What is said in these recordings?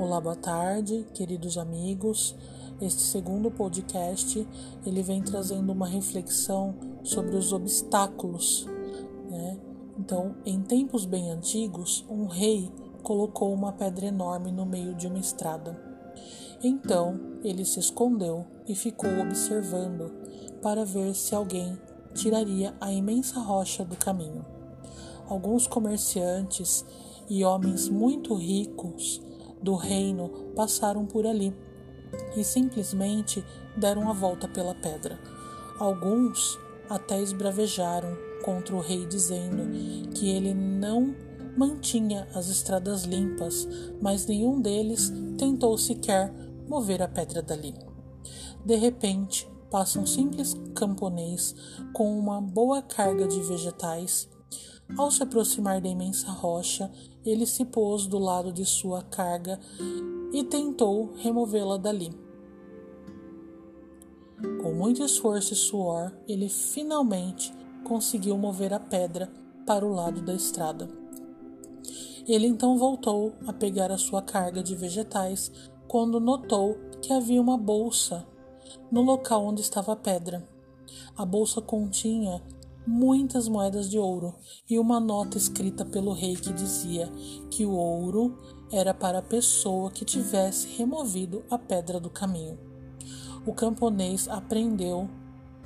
Olá, boa tarde, queridos amigos. Este segundo podcast ele vem trazendo uma reflexão sobre os obstáculos. Né? Então, em tempos bem antigos, um rei colocou uma pedra enorme no meio de uma estrada. Então ele se escondeu e ficou observando para ver se alguém tiraria a imensa rocha do caminho. Alguns comerciantes e homens muito ricos do reino passaram por ali e simplesmente deram a volta pela pedra. Alguns até esbravejaram contra o rei, dizendo que ele não mantinha as estradas limpas, mas nenhum deles tentou sequer mover a pedra dali. De repente, passa um simples camponês com uma boa carga de vegetais. Ao se aproximar da imensa rocha, ele se pôs do lado de sua carga e tentou removê-la dali. Com muito esforço e suor, ele finalmente conseguiu mover a pedra para o lado da estrada. Ele então voltou a pegar a sua carga de vegetais quando notou que havia uma bolsa no local onde estava a pedra. A bolsa continha muitas moedas de ouro e uma nota escrita pelo rei que dizia que o ouro era para a pessoa que tivesse removido a pedra do caminho. O camponês aprendeu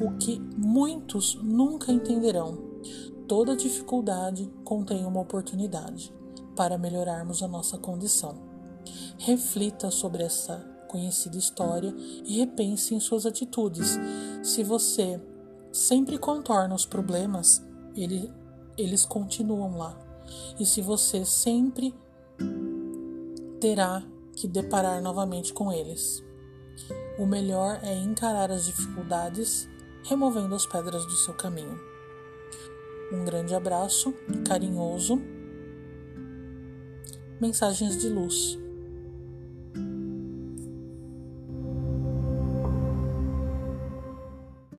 o que muitos nunca entenderão. Toda dificuldade contém uma oportunidade para melhorarmos a nossa condição. Reflita sobre essa conhecida história e repense em suas atitudes. Se você sempre contorna os problemas, ele, eles continuam lá. E se você sempre terá que deparar novamente com eles. O melhor é encarar as dificuldades removendo as pedras do seu caminho. Um grande abraço carinhoso. Mensagens de luz.